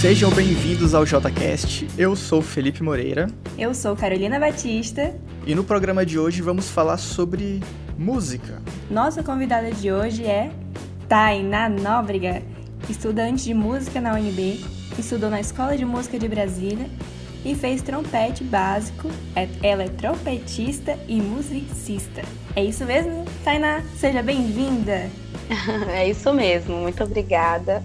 Sejam bem-vindos ao JCast. Eu sou Felipe Moreira. Eu sou Carolina Batista. E no programa de hoje vamos falar sobre música. Nossa convidada de hoje é Tainá Nóbrega, estudante de música na UNB, estudou na Escola de Música de Brasília e fez trompete básico. É, ela é trompetista e musicista. É isso mesmo, Tainá? Seja bem-vinda! É isso mesmo, muito obrigada.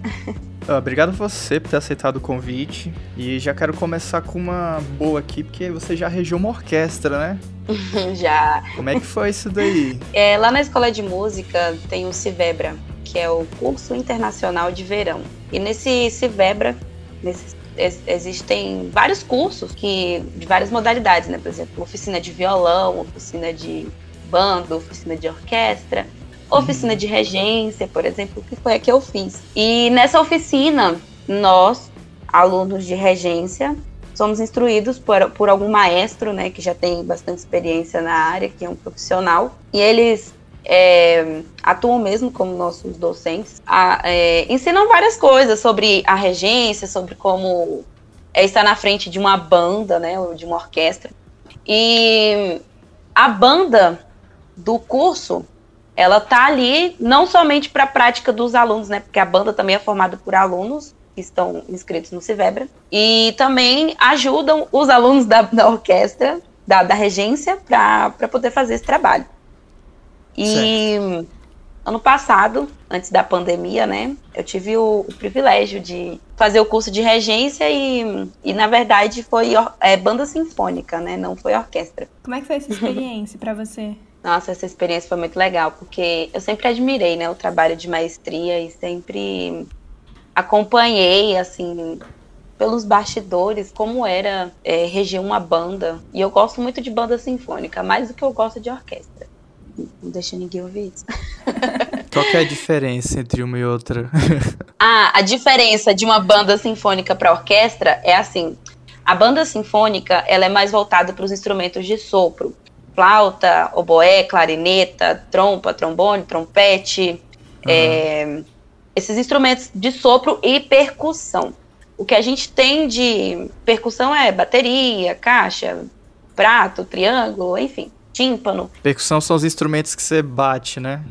Ah, obrigado a você por ter aceitado o convite. E já quero começar com uma boa aqui, porque você já regeu uma orquestra, né? já. Como é que foi isso daí? É, lá na escola de música tem o Civebra, que é o curso internacional de verão. E nesse Civebra, nesse, existem vários cursos que de várias modalidades, né? Por exemplo, oficina de violão, oficina de banda, oficina de orquestra oficina de regência, por exemplo, que foi a que eu fiz. E nessa oficina, nós, alunos de regência, somos instruídos por, por algum maestro, né, que já tem bastante experiência na área, que é um profissional, e eles é, atuam mesmo como nossos docentes, a, é, ensinam várias coisas sobre a regência, sobre como é estar na frente de uma banda, né, ou de uma orquestra. E a banda do curso ela tá ali não somente para a prática dos alunos, né? Porque a banda também é formada por alunos que estão inscritos no Civebra e também ajudam os alunos da, da orquestra, da, da regência, para poder fazer esse trabalho. E certo. ano passado, antes da pandemia, né, eu tive o, o, privilégio de fazer o curso de regência e, e na verdade, foi é, banda sinfônica, né, não foi orquestra. Como é que foi essa experiência para você? Nossa, essa experiência foi muito legal, porque eu sempre admirei, né, o trabalho de maestria e sempre acompanhei, assim, pelos bastidores, como era é, reger uma banda. E eu gosto muito de banda sinfônica, mais do que eu gosto de orquestra. Não deixa ninguém ouvir isso. Qual é a diferença entre uma e outra? ah, a diferença de uma banda sinfônica para orquestra é assim. A banda sinfônica, ela é mais voltada para os instrumentos de sopro flauta, oboé, clarineta, trompa, trombone, trompete, uhum. é, esses instrumentos de sopro e percussão. O que a gente tem de percussão é bateria, caixa, prato, triângulo, enfim, tímpano. Percussão são os instrumentos que você bate, né?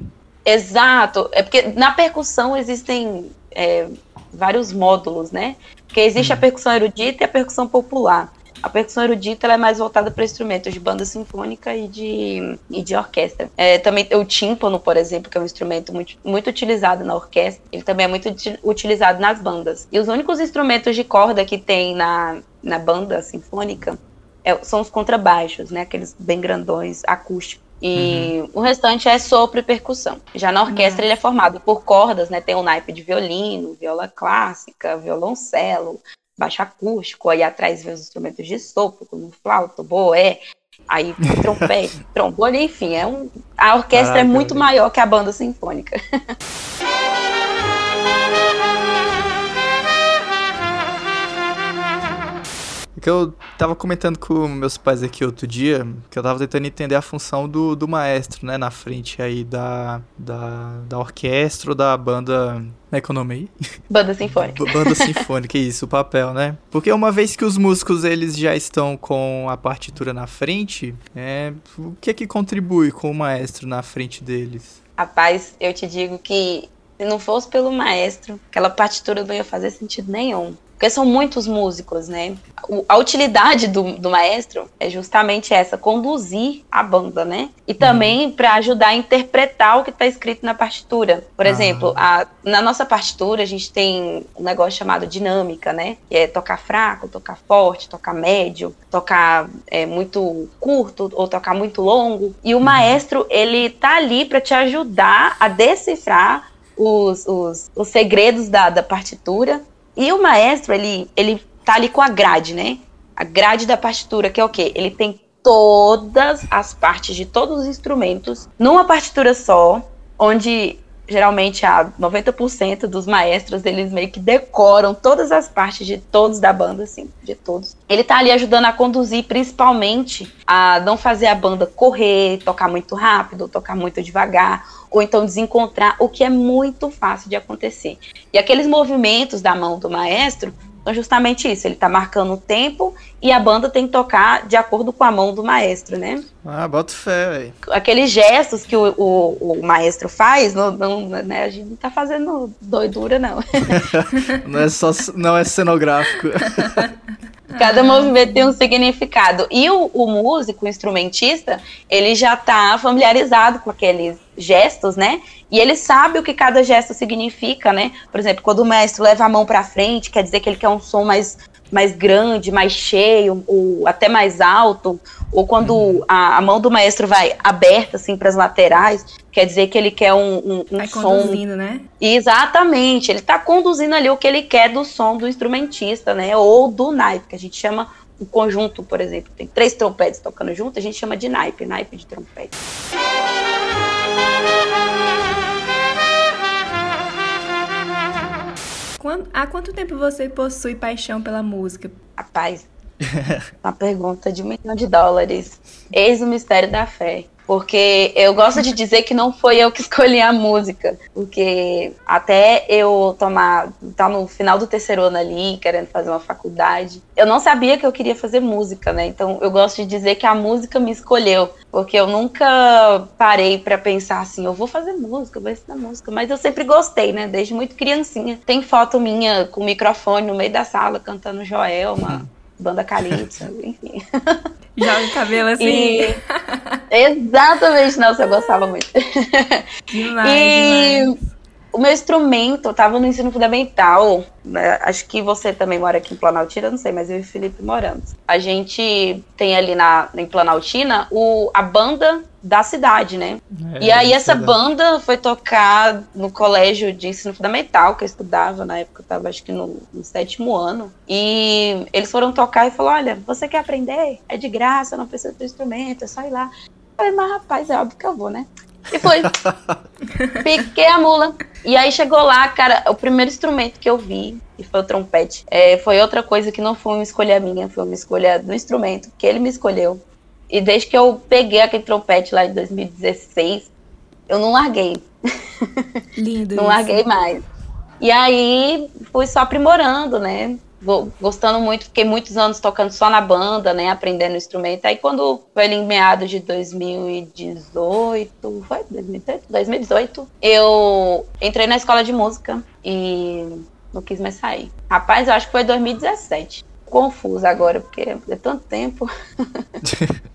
Exato. É porque na percussão existem é, vários módulos, né? Porque existe a uhum. percussão erudita e a percussão popular. A percussão erudita é mais voltada para instrumentos de banda sinfônica e de, e de orquestra. É, também o tímpano, por exemplo, que é um instrumento muito, muito utilizado na orquestra, ele também é muito utilizado nas bandas. E os únicos instrumentos de corda que tem na, na banda sinfônica é, são os contrabaixos, né? Aqueles bem grandões, acústicos. E uhum. o restante é sopro e percussão. Já na orquestra uhum. ele é formado por cordas, né? Tem o um naipe de violino, viola clássica, violoncelo, baixo acústico, aí atrás vem os instrumentos de sopro, como flauta, boé, aí trompete, trombone, enfim, é um, a orquestra é Caraca, é muito maior que a banda sinfônica. que eu tava comentando com meus pais aqui outro dia, que eu tava tentando entender a função do, do maestro, né, na frente aí da, da, da orquestra ou da banda na economia. Banda sinfônica. Banda sinfônica, isso, o papel, né? Porque uma vez que os músicos eles já estão com a partitura na frente, é, o que é que contribui com o maestro na frente deles? Rapaz, eu te digo que se não fosse pelo maestro, aquela partitura não ia fazer sentido nenhum porque são muitos músicos, né? a utilidade do, do, maestro é justamente essa, conduzir a banda, né? E também uhum. para ajudar a interpretar o que está escrito na partitura. Por ah. exemplo, a, na nossa partitura a gente tem um negócio chamado dinâmica, né? Que é tocar fraco, tocar forte, tocar médio, tocar é, muito curto ou tocar muito longo. E o uhum. maestro, ele tá ali para te ajudar a decifrar os, os, os segredos da, da partitura e o maestro, ele, ele tá ali com a grade, né? A grade da partitura, que é o quê? Ele tem todas as partes de todos os instrumentos numa partitura só, onde geralmente a 90% dos maestros, eles meio que decoram todas as partes de todos da banda, assim, de todos. Ele tá ali ajudando a conduzir, principalmente, a não fazer a banda correr, tocar muito rápido, tocar muito devagar, ou então desencontrar, o que é muito fácil de acontecer. E aqueles movimentos da mão do maestro Então, justamente isso, ele tá marcando o tempo e a banda tem que tocar de acordo com a mão do maestro, né? Ah, bota fé, velho. Aqueles gestos que o, o, o maestro faz, não, não, né, a gente não tá fazendo doidura, não. não é só não é cenográfico. Cada movimento tem um significado. E o, o músico, o instrumentista, ele já está familiarizado com aqueles gestos, né? E ele sabe o que cada gesto significa, né? Por exemplo, quando o maestro leva a mão para frente, quer dizer que ele quer um som mais mais grande, mais cheio, ou até mais alto, ou quando uhum. a, a, mão do maestro vai aberta assim para as laterais, quer dizer que ele quer um, um, um vai som. conduzindo, né? Exatamente, ele está conduzindo ali o que ele quer do som do instrumentista, né? Ou do naipe, que a gente chama o conjunto, por exemplo, tem três trompetes tocando junto, a gente chama de naipe, naipe de trompete. Quando, há quanto tempo você possui paixão pela música? Rapaz, uma pergunta de um milhão de dólares. Eis o mistério da fé. Porque eu gosto de dizer que não foi eu que escolhi a música. Porque até eu tomar. tá no final do terceiro ano ali, querendo fazer uma faculdade, eu não sabia que eu queria fazer música, né? Então eu gosto de dizer que a música me escolheu. Porque eu nunca parei para pensar assim, eu vou fazer música, vou ensinar música. Mas eu sempre gostei, né? Desde muito criancinha. Tem foto minha com o microfone no meio da sala cantando Joelma banda Calypso, enfim. Joga o cabelo assim. E... Exatamente, nossa, eu gostava muito. Demais, e demais. o meu instrumento, eu tava no ensino fundamental, né? acho que você também mora aqui em Planaltina, não sei, mas eu e o Felipe moramos. A gente tem ali na, em Planaltina o, a banda da cidade, né? É, e aí essa cidade. banda foi tocar no colégio de ensino fundamental que eu estudava, na época eu tava acho que no, no sétimo ano. E eles foram tocar e falou: olha, você quer aprender? É de graça, não precisa ter instrumento, é só ir lá. Eu falei, mas rapaz, é óbvio que eu vou, né? E foi. Piquei a mula. E aí chegou lá, cara, o primeiro instrumento que eu vi, e foi o trompete, é, foi outra coisa que não foi uma escolha minha, foi uma escolha do instrumento, que ele me escolheu. E desde que eu peguei aquele trompete lá em 2016, eu não larguei. Lindo. não isso. larguei mais. E aí fui só aprimorando, né? Gostando muito, fiquei muitos anos tocando só na banda, né? Aprendendo o instrumento. Aí quando foi ali em meados de 2018, foi 2018? 2018, eu entrei na escola de música e não quis mais sair. Rapaz, eu acho que foi 2017 confusa agora, porque é tanto tempo.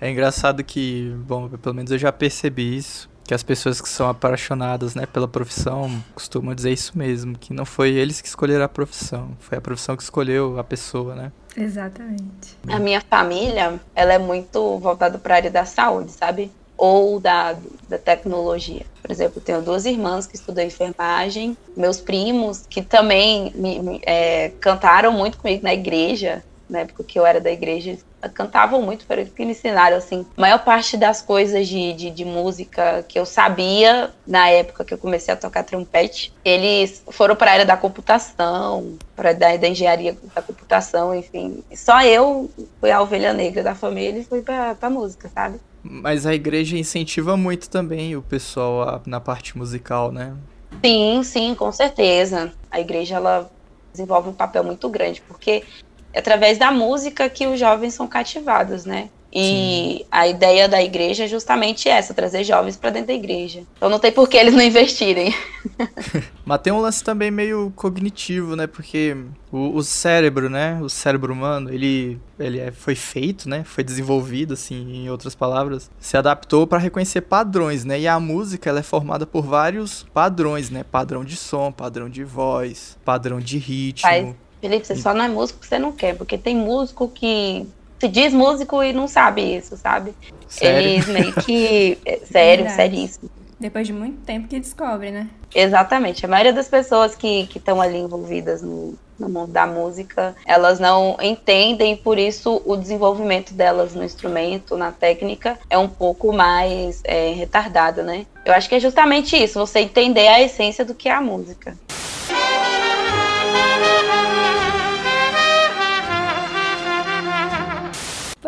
É engraçado que, bom, pelo menos eu já percebi isso, que as pessoas que são apaixonadas, né, pela profissão costumam dizer isso mesmo, que não foi eles que escolheram a profissão, foi a profissão que escolheu a pessoa, né? Exatamente. A minha família, ela é muito voltada para a área da saúde, sabe? Ou da, da tecnologia. Por exemplo, tenho duas irmãs que estudam enfermagem, meus primos que também me, me, é, cantaram muito comigo na igreja, na época que eu era da igreja, cantavam muito, para que me ensinaram, assim, a maior parte das coisas de, de, de, música que eu sabia na época que eu comecei a tocar trompete, eles foram para a área da computação, para da, da engenharia da computação, enfim. Só eu fui a ovelha negra da família e fui para a música, sabe? Mas a igreja incentiva muito também o pessoal a, na parte musical, né? Sim, sim, com certeza. A igreja, ela desenvolve um papel muito grande, porque através da música que os jovens são cativados, né? E Sim. a ideia da igreja é justamente essa, trazer jovens para dentro da igreja. Então não tem por que eles não investirem. Mas tem um lance também meio cognitivo, né? Porque o, o cérebro, né? O cérebro humano, ele, ele é, foi feito, né? Foi desenvolvido, assim, em outras palavras. Se adaptou para reconhecer padrões, né? E a música, ela é formada por vários padrões, né? Padrão de som, padrão de voz, padrão de ritmo. Faz Felipe, você só não é músico porque você não quer, porque tem músico que se diz músico e não sabe isso, sabe? Sério? Eles meio que. É, sério, Verdade. seríssimo. Depois de muito tempo que descobre, né? Exatamente. A maioria das pessoas que estão ali envolvidas no, no mundo da música, elas não entendem, por isso o desenvolvimento delas no instrumento, na técnica, é um pouco mais é, retardado, né? Eu acho que é justamente isso, você entender a essência do que é a música.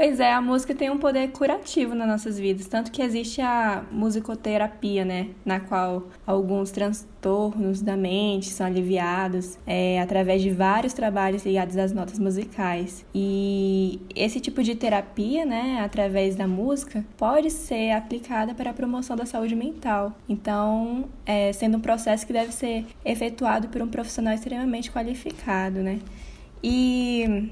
Pois é, a música tem um poder curativo nas nossas vidas, tanto que existe a musicoterapia, né, na qual alguns transtornos da mente são aliviados é, através de vários trabalhos ligados às notas musicais. E esse tipo de terapia, né, através da música, pode ser aplicada para a promoção da saúde mental. Então, é, sendo um processo que deve ser efetuado por um profissional extremamente qualificado, né? E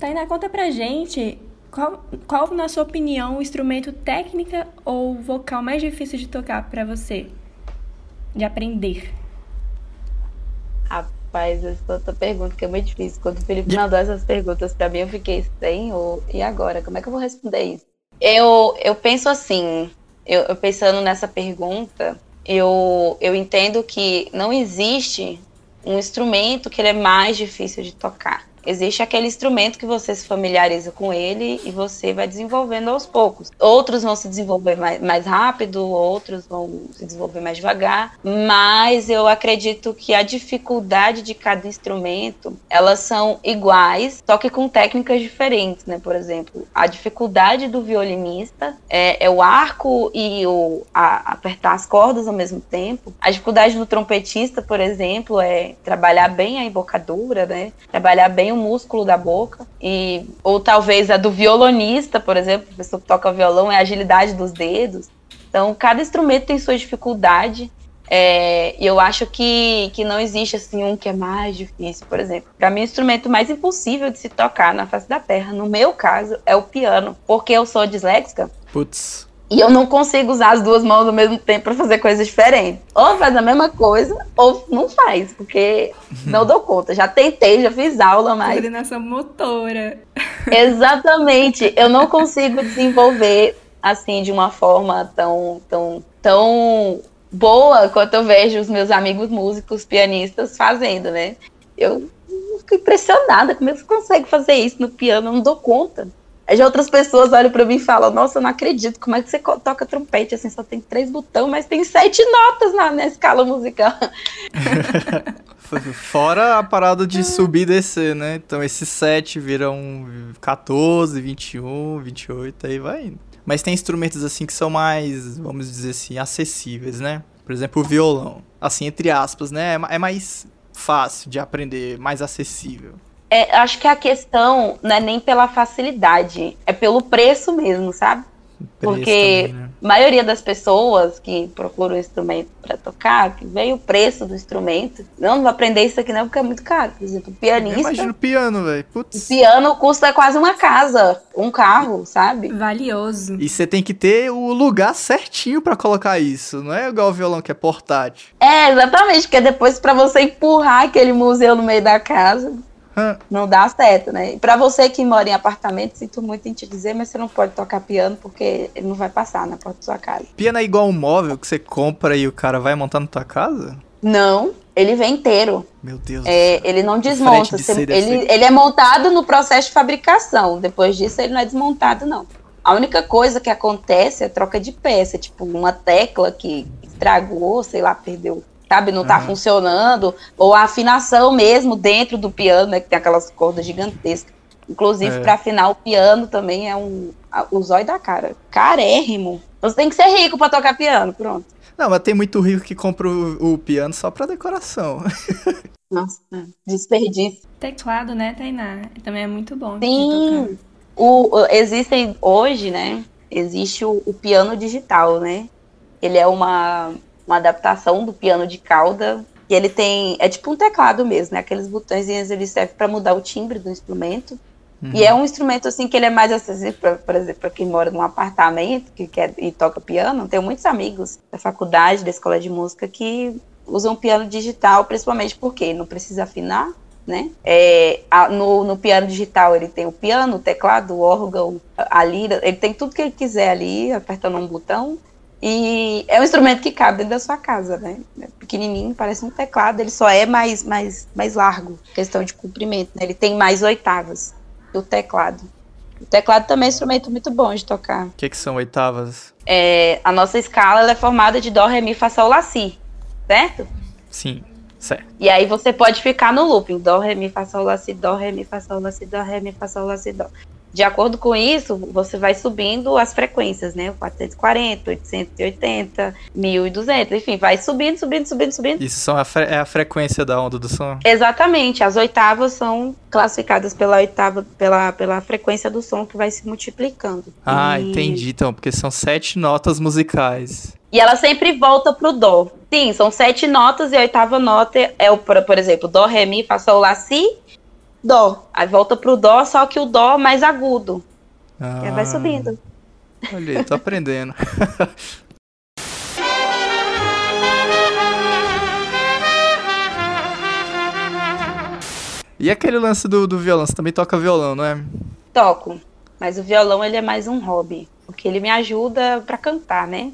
Tainá, conta pra gente qual, qual, na sua opinião, o instrumento técnica ou vocal mais difícil de tocar para você? De aprender? Rapaz, essa outra pergunta que é muito difícil. Quando o Felipe mandou essas perguntas para mim, eu fiquei sem. Ou, e agora? Como é que eu vou responder isso? Eu, eu penso assim, eu, eu pensando nessa pergunta, eu, eu entendo que não existe um instrumento que ele é mais difícil de tocar. Existe aquele instrumento que você se familiariza com ele e você vai desenvolvendo aos poucos. Outros vão se desenvolver mais, mais rápido, outros vão se desenvolver mais devagar, mas eu acredito que a dificuldade de cada instrumento, elas são iguais, só que com técnicas diferentes, né? Por exemplo, a dificuldade do violinista é, é o arco e o a, apertar as cordas ao mesmo tempo. A dificuldade do trompetista, por exemplo, é trabalhar bem a embocadura, né? Trabalhar bem o músculo da boca. E, ou talvez a do violonista, por exemplo, a pessoa que toca violão, é a agilidade dos dedos. Então, cada instrumento tem sua dificuldade. É, e eu acho que, que não existe assim um que é mais difícil, por exemplo. Para mim, o instrumento mais impossível de se tocar na face da terra, no meu caso, é o piano, porque eu sou disléxica. Putz. E eu não consigo usar as duas mãos ao mesmo tempo para fazer coisas diferentes. Ou faz a mesma coisa, ou não faz, porque não dou conta. Já tentei, já fiz aula, mas. Coordenação motora. Exatamente. Eu não consigo desenvolver assim de uma forma tão, tão, tão boa quanto eu vejo os meus amigos músicos, pianistas fazendo, né? Eu fico impressionada como é que você consegue fazer isso no piano, eu não dou conta. Aí já outras pessoas olham para mim e falam: Nossa, eu não acredito, como é que você toca trompete? Assim, só tem três botões, mas tem sete notas na, na escala musical. Fora a parada de subir e descer, né? Então esses sete viram 14, 21, 28, aí vai indo. Mas tem instrumentos assim que são mais, vamos dizer assim, acessíveis, né? Por exemplo, o violão. Assim, entre aspas, né? É, é mais fácil de aprender, mais acessível. É, acho que a questão não é nem pela facilidade, é pelo preço mesmo, sabe? Porque também, né? a maioria das pessoas que procuram um instrumento para tocar, que veio o preço do instrumento, não vou aprender isso aqui não porque é muito caro. Por exemplo, o pianista. Imagina o piano, velho. O piano custa quase uma casa, um carro, sabe? Valioso. E você tem que ter o lugar certinho para colocar isso, não é igual o violão que é portátil. É, exatamente, porque depois para você empurrar aquele museu no meio da casa, não dá certo, né? Para você que mora em apartamento, sinto muito em te dizer, mas você não pode tocar piano porque ele não vai passar na porta da sua casa. Piano é igual um móvel que você compra e o cara vai montar na tua casa? Não, ele vem inteiro. Meu Deus. É, ele não desmonta. Você, ele, ele é montado no processo de fabricação. Depois disso, ele não é desmontado, não. A única coisa que acontece é troca de peça, tipo uma tecla que estragou, sei lá, perdeu sabe? Não tá uhum. funcionando. Ou a afinação mesmo dentro do piano, né? Que tem aquelas cordas gigantescas. Inclusive, é. para afinar o piano também é um. O zóio da cara. Carérrimo. Você tem que ser rico para tocar piano, pronto. Não, mas tem muito rico que compra o, o piano só pra decoração. Nossa, desperdício. Teclado, né, Tainá? Também é muito bom. Sim. O, o, existem hoje, né? Existe o, o piano digital, né? Ele é uma, uma adaptação do piano de cauda. E ele tem. É tipo um teclado mesmo, né? Aqueles botões ele serve para mudar o timbre do instrumento. Uhum. E é um instrumento assim que ele é mais acessível, pra, por exemplo, para quem mora num apartamento que quer e toca piano. Tenho muitos amigos da faculdade, da escola de música que usam piano digital, principalmente porque não precisa afinar, né? É, a, no, no, piano digital ele tem o piano, o teclado, o órgão, a, a lira, ele tem tudo que ele quiser ali, apertando um botão. E é um instrumento que cabe dentro da sua casa, né? É pequenininho, parece um teclado, ele só é mais, mais, mais largo, questão de comprimento, né? Ele tem mais oitavas do teclado. O teclado também é um instrumento muito bom de tocar. O que, que são oitavas? É, a nossa escala é formada de Dó, Ré, Mi, Fá, Sol, Lá, Si, certo? Sim, certo. E aí você pode ficar no looping, Dó, Ré, Mi, Fá, Sol, Lá, Si, Dó, Ré, Mi, Fá, Sol, Lá, Si, Dó, Ré, Mi, Fá, Sol, Lá, Si, Dó. De acordo com isso, você vai subindo as frequências, né? 440, 880, 1200, enfim, vai subindo, subindo, subindo, subindo. Isso são a é a frequência da onda do som? Exatamente. As oitavas são classificadas pela oitava, pela, pela frequência do som que vai se multiplicando. Ah, e... entendi. Então, porque são sete notas musicais. E ela sempre volta pro dó. Sim, são sete notas e a oitava nota é o, por exemplo, dó, ré, mi, fá, sol, lá, si, dó. Aí volta pro dó, só que o dó mais agudo. Ah, e aí vai subindo. Olha, tô aprendendo. e aquele lance do, do violão? Você também toca violão, não é? Toco. Mas o violão ele é mais um hobby. Porque ele me ajuda para cantar, né?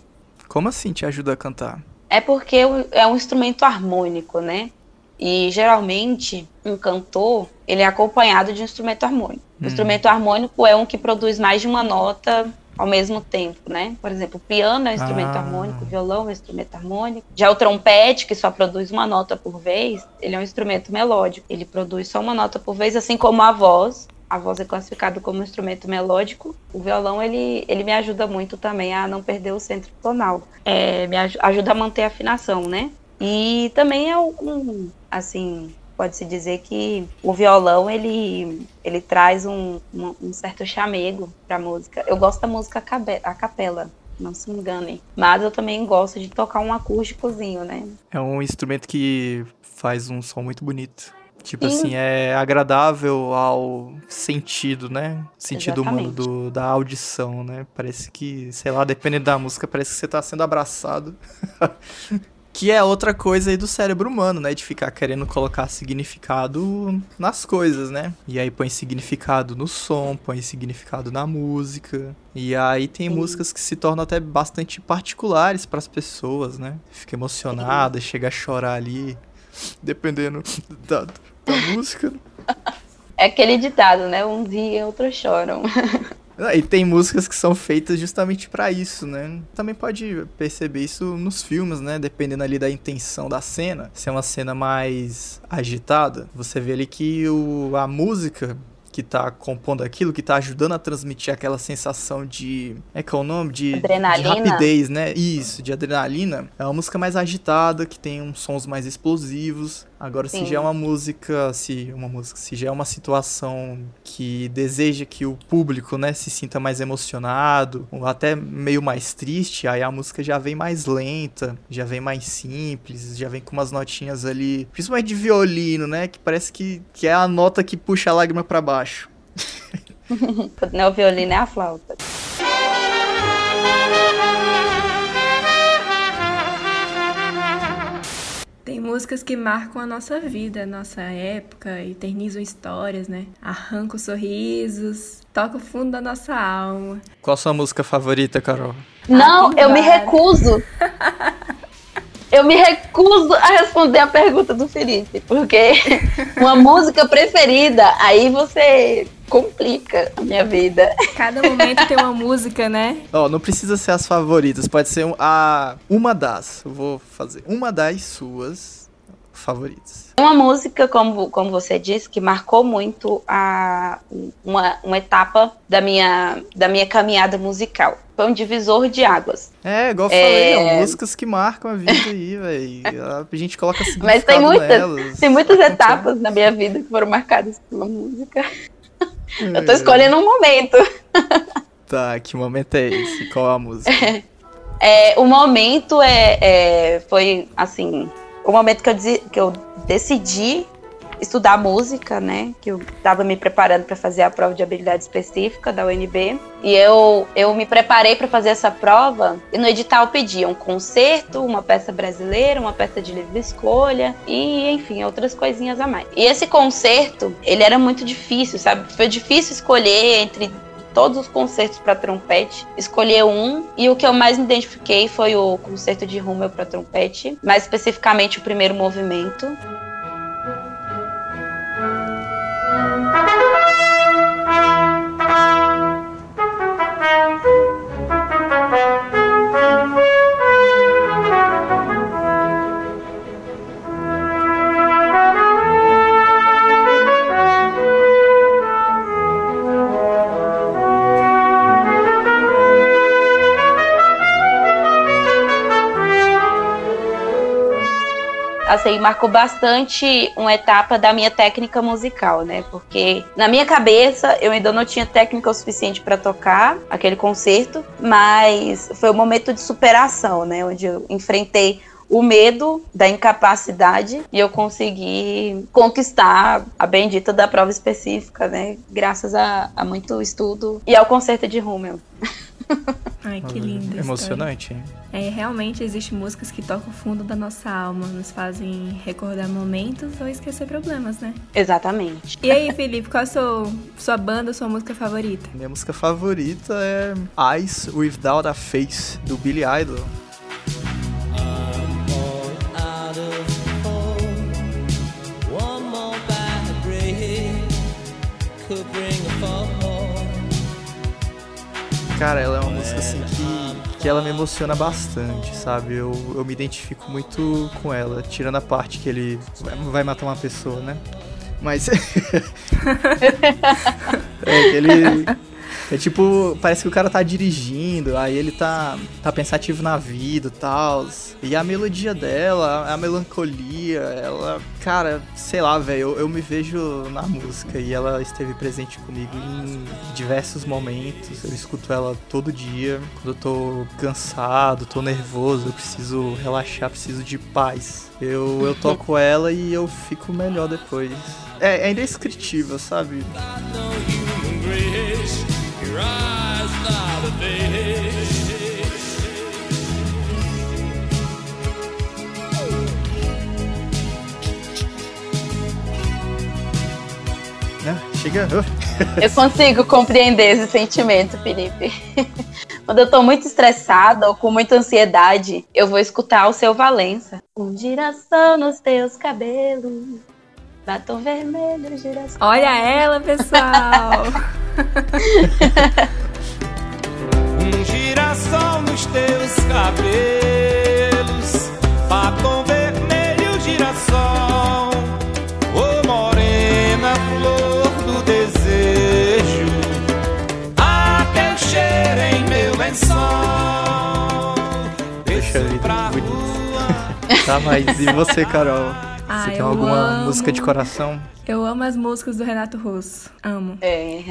Como assim te ajuda a cantar? É porque é um instrumento harmônico, né? E geralmente um cantor ele é acompanhado de um instrumento harmônico. Hum. O instrumento harmônico é um que produz mais de uma nota ao mesmo tempo, né? Por exemplo, o piano é um instrumento ah. harmônico, o violão é um instrumento harmônico. Já o trompete, que só produz uma nota por vez, ele é um instrumento melódico. Ele produz só uma nota por vez, assim como a voz. A voz é classificada como um instrumento melódico. O violão, ele, ele me ajuda muito também a não perder o centro tonal. É, me ajuda a manter a afinação, né? E também é um, assim, pode-se dizer que o violão ele, ele traz um, um, um certo chamego para a música. Eu gosto da música a capela, não se engane. Mas eu também gosto de tocar um acústicozinho, né? É um instrumento que faz um som muito bonito. Tipo Sim. assim, é agradável ao sentido, né? Sentido Exatamente. humano do, da audição, né? Parece que, sei lá, dependendo da música, parece que você tá sendo abraçado. Que é outra coisa aí do cérebro humano, né? De ficar querendo colocar significado nas coisas, né? E aí põe significado no som, põe significado na música. E aí tem Sim. músicas que se tornam até bastante particulares para as pessoas, né? Fica emocionada, Sim. chega a chorar ali, dependendo da, da música. É aquele ditado, né? Um dia e outros choram. Ah, e tem músicas que são feitas justamente para isso, né? Também pode perceber isso nos filmes, né? Dependendo ali da intenção da cena. Se é uma cena mais agitada, você vê ali que o, a música que tá compondo aquilo, que tá ajudando a transmitir aquela sensação de. É que é o nome? De, adrenalina. de rapidez, né? Isso, de adrenalina. É uma música mais agitada, que tem uns sons mais explosivos. Agora, Sim. se já é uma música, se uma música, se já é uma situação que deseja que o público, né, se sinta mais emocionado, ou até meio mais triste, aí a música já vem mais lenta, já vem mais simples, já vem com umas notinhas ali, principalmente de violino, né, que parece que, que é a nota que puxa a lágrima para baixo. Não é o violino, é a flauta. Músicas que marcam a nossa vida, a nossa época, eternizam histórias, né? Arrancam sorrisos, toca o fundo da nossa alma. Qual a sua música favorita, Carol? Não, eu me recuso. eu me recuso a responder a pergunta do Felipe, porque uma música preferida, aí você complica a minha vida. Cada momento tem uma música, né? Ó, oh, não precisa ser as favoritas, pode ser a uma das. Eu vou fazer uma das suas favoritas. Uma música, como, como você disse, que marcou muito a, uma, uma etapa da minha, da minha caminhada musical. Foi um divisor de águas. É, igual eu é... falei, músicas que marcam a vida aí, velho. A gente coloca Mas tem muitas, nelas. tem muitas etapas na minha vida que foram marcadas pela música. Eu tô escolhendo um momento. Tá, que momento é esse? Qual a música? É, o momento é, é, foi assim, o momento que eu, que eu decidi estudar música, né? Que eu estava me preparando para fazer a prova de habilidade específica da UNB. E eu, eu me preparei para fazer essa prova e no edital pedia um concerto, uma peça brasileira, uma peça de livre escolha e, enfim, outras coisinhas a mais. E esse concerto, ele era muito difícil, sabe? Foi difícil escolher entre todos os concertos para trompete, escolher um e o que eu mais me identifiquei foi o concerto de Hummel para trompete, mais especificamente o primeiro movimento. Assim, marcou bastante uma etapa da minha técnica musical, né? Porque na minha cabeça eu ainda não tinha técnica o suficiente para tocar aquele concerto, mas foi um momento de superação, né? Onde eu enfrentei o medo da incapacidade e eu consegui conquistar a bendita da prova específica, né? Graças a, a muito estudo e ao concerto de Rummel. Ai, que lindo. Emocionante, hein? É, realmente existem músicas que tocam o fundo da nossa alma, nos fazem recordar momentos ou esquecer problemas, né? Exatamente. E aí, Felipe, qual é a sua, sua banda, sua música favorita? Minha música favorita é Eyes Without a Face, do Billy Idol. Cara, ela é uma música assim que, que ela me emociona bastante, sabe? Eu, eu me identifico muito com ela, tirando a parte que ele vai matar uma pessoa, né? Mas. é que ele é tipo, parece que o cara tá dirigindo, aí ele tá, tá pensativo na vida e tal. E a melodia dela, a melancolia, ela. Cara, sei lá, velho, eu, eu, me vejo na música e ela esteve presente comigo em diversos momentos. Eu escuto ela todo dia. Quando eu tô cansado, tô nervoso, eu preciso relaxar, preciso de paz. Eu, eu toco ela e eu fico melhor depois. É, é indescritível, sabe? Né? Chega. Eu consigo compreender esse sentimento, Felipe. Quando eu tô muito estressada ou com muita ansiedade, eu vou escutar o seu Valença. Um girassol nos teus cabelos. Batom vermelho, girassol. Olha ela, pessoal! um girassol nos teus cabelos, batom vermelho, girassol, ô oh, morena, flor do desejo, a teu cheiro em meu lençol. Deixa pra rua. tá, mas e você, Carol? Ah, Você tem alguma amo... música de coração? Eu amo as músicas do Renato Russo. Amo. É,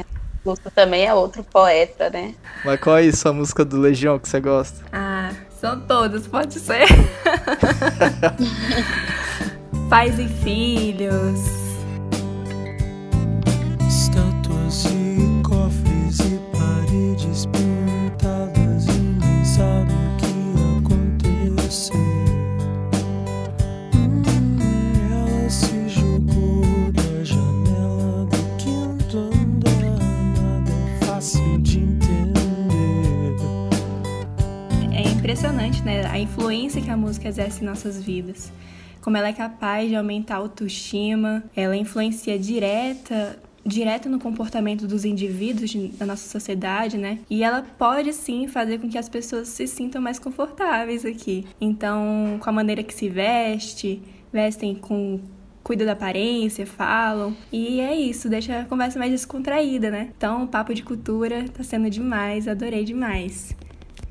Russo também é outro poeta, né? Mas qual é a sua música do Legião que você gosta? Ah, são todas, pode ser. Pais e filhos. Música exerce em nossas vidas. Como ela é capaz de aumentar a autoestima, ela influencia direta direto no comportamento dos indivíduos da nossa sociedade, né? E ela pode sim fazer com que as pessoas se sintam mais confortáveis aqui. Então, com a maneira que se veste, vestem com cuida da aparência, falam. E é isso, deixa a conversa mais descontraída, né? Então, o papo de cultura tá sendo demais, adorei demais.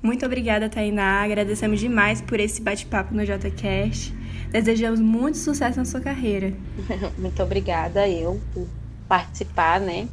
Muito obrigada, Tainá. Agradecemos demais por esse bate-papo no JCast. Desejamos muito sucesso na sua carreira. Muito obrigada eu por participar, né?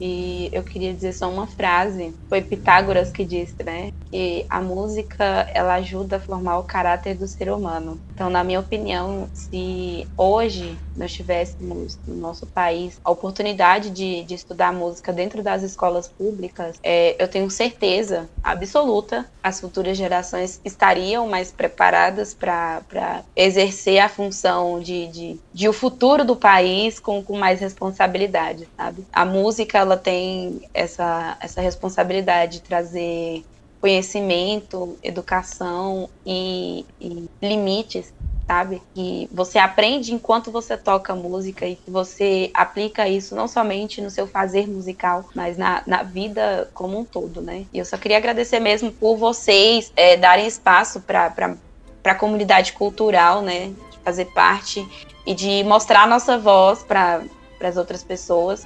E eu queria dizer só uma frase. Foi Pitágoras que disse, né? Que a música ela ajuda a formar o caráter do ser humano. Então, na minha opinião, se hoje nós tivéssemos no nosso país a oportunidade de, de estudar música dentro das escolas públicas, é, eu tenho certeza absoluta as futuras gerações estariam mais preparadas para exercer a função de, de, de, o futuro do país com, com mais responsabilidade, sabe? A música ela tem essa, essa responsabilidade de trazer conhecimento, educação e, e limites sabe? Que você aprende enquanto você toca música e você aplica isso não somente no seu fazer musical, mas na, na vida como um todo, né? E eu só queria agradecer mesmo por vocês é, darem espaço para a comunidade cultural, né? De fazer parte e de mostrar nossa voz para as outras pessoas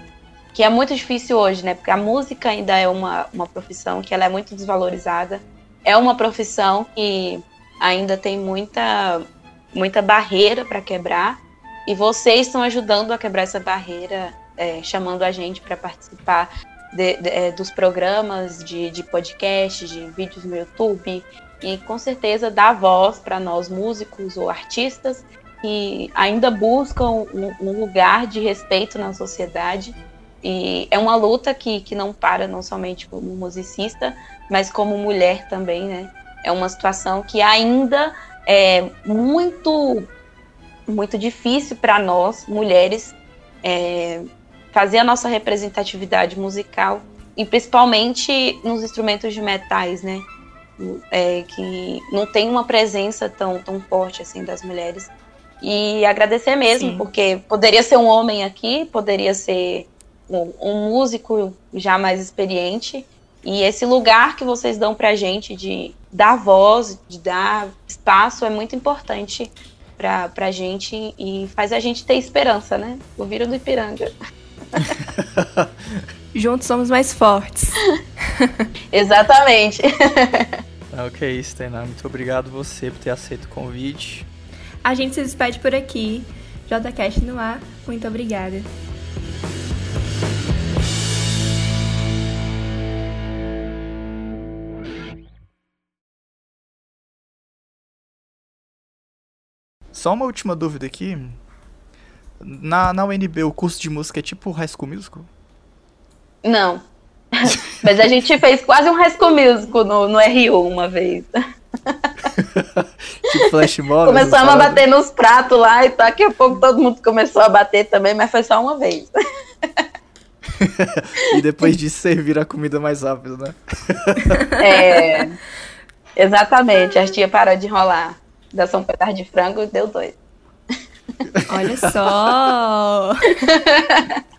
que é muito difícil hoje, né? Porque a música ainda é uma, uma profissão que ela é muito desvalorizada. É uma profissão que ainda tem muita muita barreira para quebrar. E vocês estão ajudando a quebrar essa barreira, é, chamando a gente para participar de, de, é, dos programas de, de podcast, de vídeos no YouTube. E com certeza dar voz para nós músicos ou artistas que ainda buscam um, um lugar de respeito na sociedade e é uma luta que, que não para, não somente como musicista, mas como mulher também, né? É uma situação que ainda é muito, muito difícil para nós, mulheres, é, fazer a nossa representatividade musical, e principalmente nos instrumentos de metais, né? É, que não tem uma presença tão, tão forte assim das mulheres. E agradecer mesmo, Sim. porque poderia ser um homem aqui, poderia ser um, músico já mais experiente. E esse lugar que vocês dão pra gente de dar voz, de dar espaço, é muito importante pra, pra gente e faz a gente ter esperança, né? O vírus do Ipiranga. Juntos somos mais fortes. Exatamente. ok, isso, Tainá. Muito obrigado você por ter aceito o convite. A gente se despede por aqui. JCast no ar. Muito obrigada. Só uma última dúvida aqui. Na, na UNB, o curso de música é tipo High School Musical? Não. Mas a gente fez quase um High School Musical no, no RU uma vez. tipo flash mob. Começamos a bater nos pratos lá e daqui a pouco todo mundo começou a bater também, mas foi só uma vez. e depois disso servir a comida mais rápido, né? é. Exatamente, a tia parou de enrolar. Só um pedaço de frango deu dois. Olha só!